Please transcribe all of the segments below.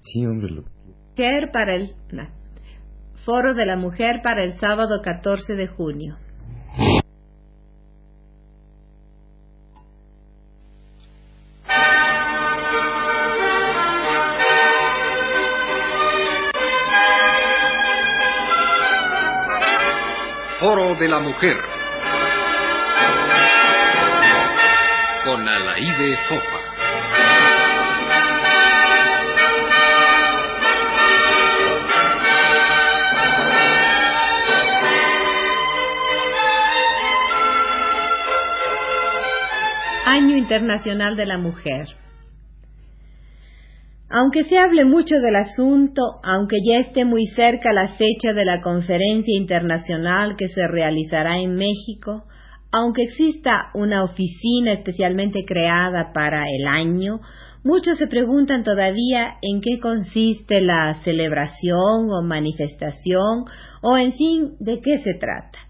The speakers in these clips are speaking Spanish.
Sí, hombre. Lo... Mujer para el Foro de la Mujer para el sábado 14 de junio. Foro de la Mujer con Alaide Fopa. Año Internacional de la Mujer. Aunque se hable mucho del asunto, aunque ya esté muy cerca la fecha de la conferencia internacional que se realizará en México, aunque exista una oficina especialmente creada para el año, muchos se preguntan todavía en qué consiste la celebración o manifestación o en fin de qué se trata.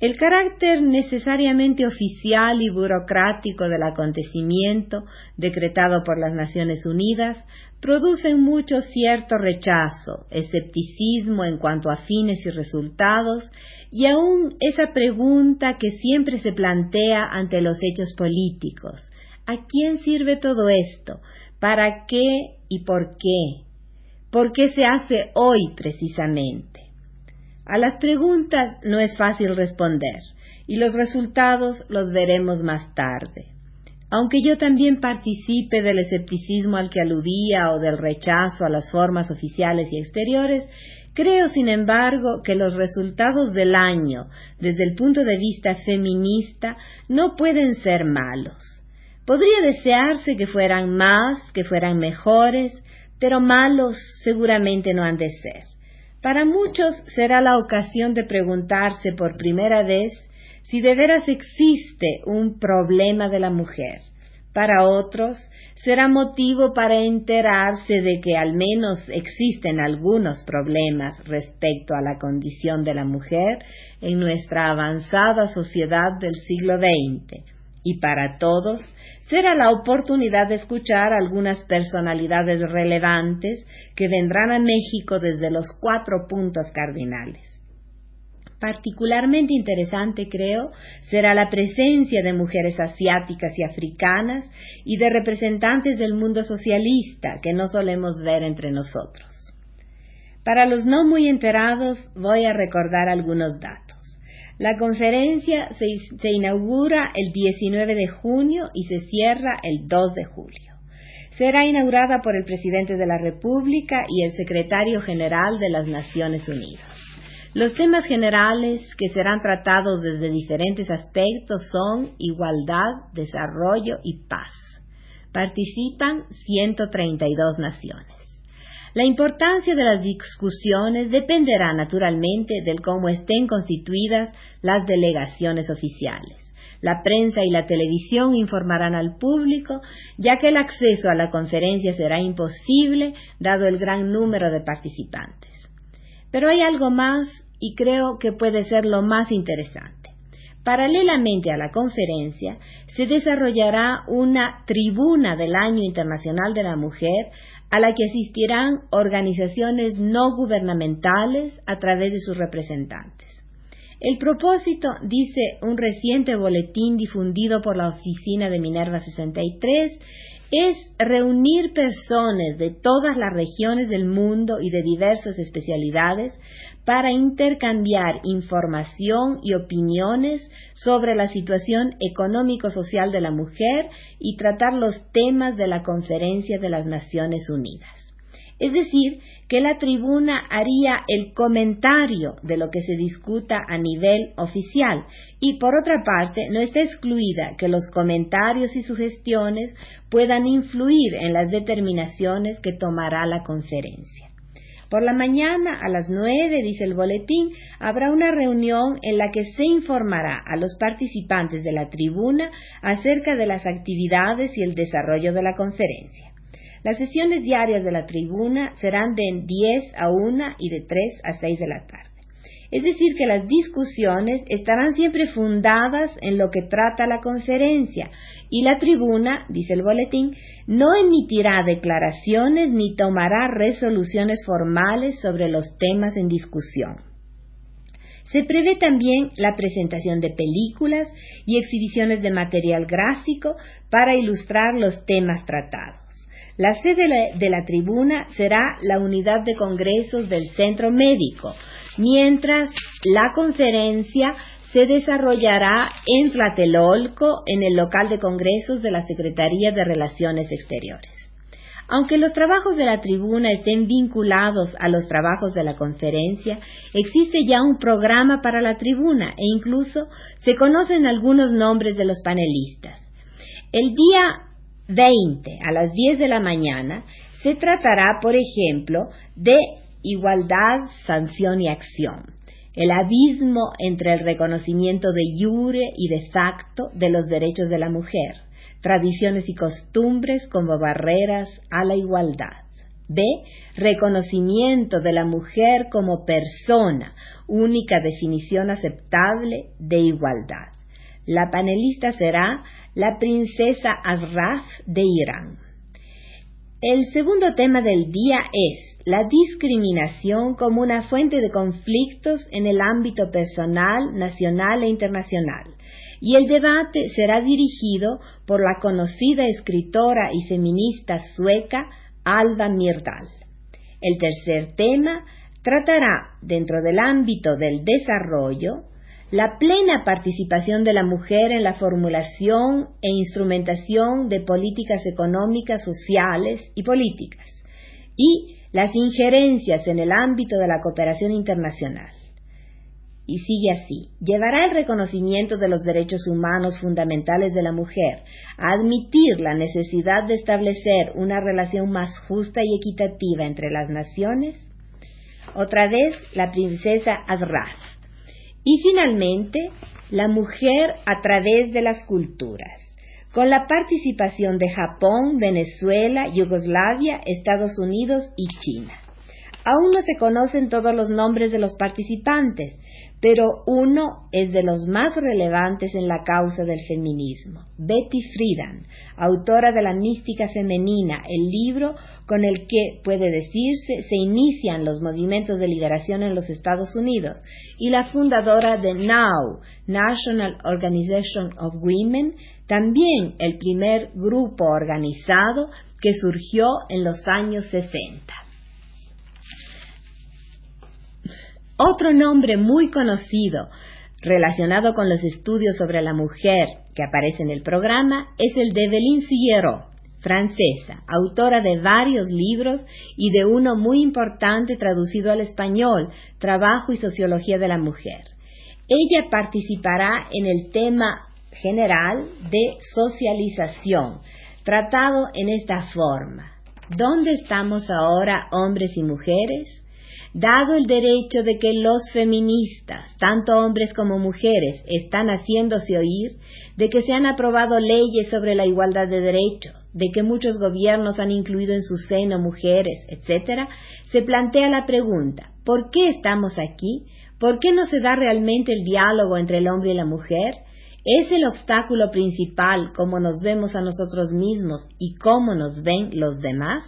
El carácter necesariamente oficial y burocrático del acontecimiento, decretado por las Naciones Unidas, produce en muchos cierto rechazo, escepticismo en cuanto a fines y resultados, y aún esa pregunta que siempre se plantea ante los hechos políticos. ¿A quién sirve todo esto? ¿Para qué y por qué? ¿Por qué se hace hoy precisamente? A las preguntas no es fácil responder y los resultados los veremos más tarde. Aunque yo también participe del escepticismo al que aludía o del rechazo a las formas oficiales y exteriores, creo, sin embargo, que los resultados del año, desde el punto de vista feminista, no pueden ser malos. Podría desearse que fueran más, que fueran mejores, pero malos seguramente no han de ser. Para muchos será la ocasión de preguntarse por primera vez si de veras existe un problema de la mujer. Para otros será motivo para enterarse de que al menos existen algunos problemas respecto a la condición de la mujer en nuestra avanzada sociedad del siglo XX. Y para todos será la oportunidad de escuchar algunas personalidades relevantes que vendrán a México desde los cuatro puntos cardinales. Particularmente interesante, creo, será la presencia de mujeres asiáticas y africanas y de representantes del mundo socialista que no solemos ver entre nosotros. Para los no muy enterados voy a recordar algunos datos. La conferencia se, inaugura el 19 de junio y se cierra el 2 de julio. Será inaugurada por el presidente de la República y el secretario general de las Naciones Unidas. Los temas generales que serán tratados desde diferentes aspectos son igualdad, desarrollo y paz. Participan 132 naciones. La importancia de las discusiones dependerá naturalmente del cómo estén constituidas las delegaciones oficiales. La prensa y la televisión informarán al público, ya que el acceso a la conferencia será imposible dado el gran número de participantes. Pero hay algo más y creo que puede ser lo más interesante. Paralelamente a la conferencia, se desarrollará una tribuna del Año Internacional de la Mujer a la que asistirán organizaciones no gubernamentales a través de sus representantes. El propósito, dice un reciente boletín difundido por la oficina de Minerva 63, es reunir personas de todas las regiones del mundo y de diversas especialidades para intercambiar información y opiniones sobre la situación económico-social de la mujer y tratar los temas de la Conferencia de las Naciones Unidas. Es decir, que la tribuna haría el comentario de lo que se discuta a nivel oficial y por otra parte no está excluida que los comentarios y sugestiones puedan influir en las determinaciones que tomará la conferencia. Por la mañana, a las nueve, dice el boletín, habrá una reunión en la que se informará a los participantes de la tribuna acerca de las actividades y el desarrollo de la conferencia. Las sesiones diarias de la tribuna serán de 10 a 1 y de 3 a 6 de la tarde. Es decir, que las discusiones estarán siempre fundadas en lo que trata la conferencia y la tribuna, dice el boletín, no emitirá declaraciones ni tomará resoluciones formales sobre los temas en discusión. Se prevé también la presentación de películas y exhibiciones de material gráfico para ilustrar los temas tratados. La sede de la, tribuna será la unidad de congresos del Centro Médico, mientras la conferencia se desarrollará en Tlatelolco, en el local de congresos de la Secretaría de Relaciones Exteriores. Aunque los trabajos de la tribuna estén vinculados a los trabajos de la conferencia, existe ya un programa para la tribuna e incluso se conocen algunos nombres de los panelistas. El día 20 a las 10 de la mañana se tratará, por ejemplo, de igualdad, sanción y acción, el abismo entre el reconocimiento de jure y de facto de los derechos de la mujer, tradiciones y costumbres como barreras a la igualdad. B. Reconocimiento de la mujer como persona, única definición aceptable de igualdad. La panelista será la princesa Azraf de Irán. El segundo tema del día es la discriminación como una fuente de conflictos en el ámbito personal, nacional e internacional. Y el debate será dirigido por la conocida escritora y feminista sueca Alba Myrdal. El tercer tema tratará, dentro del ámbito del desarrollo, la plena participación de la mujer en la formulación e instrumentación de políticas económicas, sociales y políticas, y las injerencias en el ámbito de la cooperación internacional. Y sigue así, llevará el reconocimiento de los derechos humanos fundamentales de la mujer a admitir la necesidad de establecer una relación más justa y equitativa entre las naciones. Otra vez, la princesa Azraz y finalmente, la mujer a través de las culturas, con la participación de Japón, Venezuela, Yugoslavia, Estados Unidos y China. Aún no se conocen todos los nombres de los participantes, pero uno es de los más relevantes en la causa del feminismo. Betty Friedan, autora de La mística femenina, el libro con el que, puede decirse, se inician los movimientos de liberación en los Estados Unidos, y la fundadora de NOW, National Organization of Women, también el primer grupo organizado que surgió en los años 60. Otro nombre muy conocido relacionado con los estudios sobre la mujer que aparece en el programa es el de Evelyn Sillero, francesa, autora de varios libros y de uno muy importante traducido al español, Trabajo y Sociología de la Mujer. Ella participará en el tema general de socialización, tratado en esta forma. ¿Dónde estamos ahora, hombres y mujeres? Dado el derecho de que los feministas, tanto hombres como mujeres, están haciéndose oír, de que se han aprobado leyes sobre la igualdad de derechos, de que muchos gobiernos han incluido en su seno mujeres, etc., se plantea la pregunta, ¿por qué estamos aquí? ¿Por qué no se da realmente el diálogo entre el hombre y la mujer? ¿Es el obstáculo principal cómo nos vemos a nosotros mismos y cómo nos ven los demás?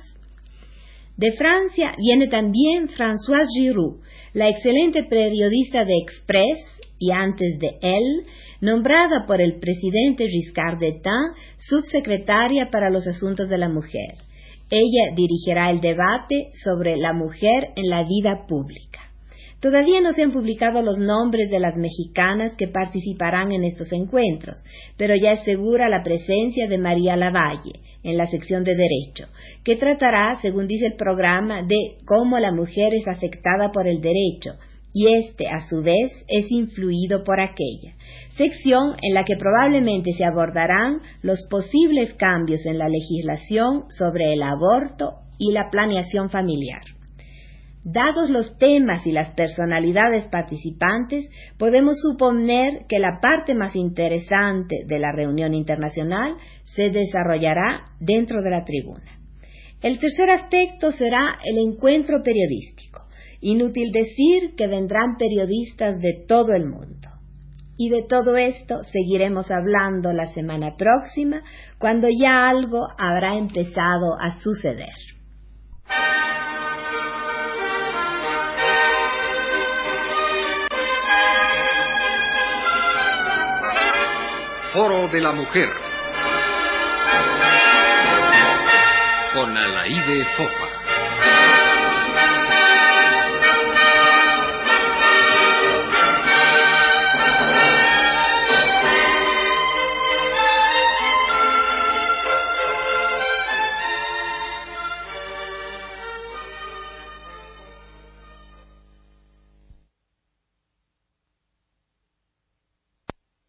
De Francia viene también Françoise Giroud, la excelente periodista de Express y antes de él, nombrada por el presidente Giscard d'Estaing subsecretaria para los asuntos de la mujer. Ella dirigirá el debate sobre la mujer en la vida pública. Todavía no se han publicado los nombres de las mexicanas que participarán en estos encuentros, pero ya es segura la presencia de María Lavalle en la sección de Derecho, que tratará, según dice el programa, de cómo la mujer es afectada por el derecho y este, a su vez, es influido por aquella. Sección en la que probablemente se abordarán los posibles cambios en la legislación sobre el aborto y la planeación familiar. Dados los temas y las personalidades participantes, podemos suponer que la parte más interesante de la reunión internacional se desarrollará dentro de la tribuna. El tercer aspecto será el encuentro periodístico Inútil decir que vendrán periodistas de todo el mundo. Y de todo esto seguiremos hablando la semana próxima, cuando ya algo habrá empezado a suceder. Foro de la Mujer con Alaide Fofa.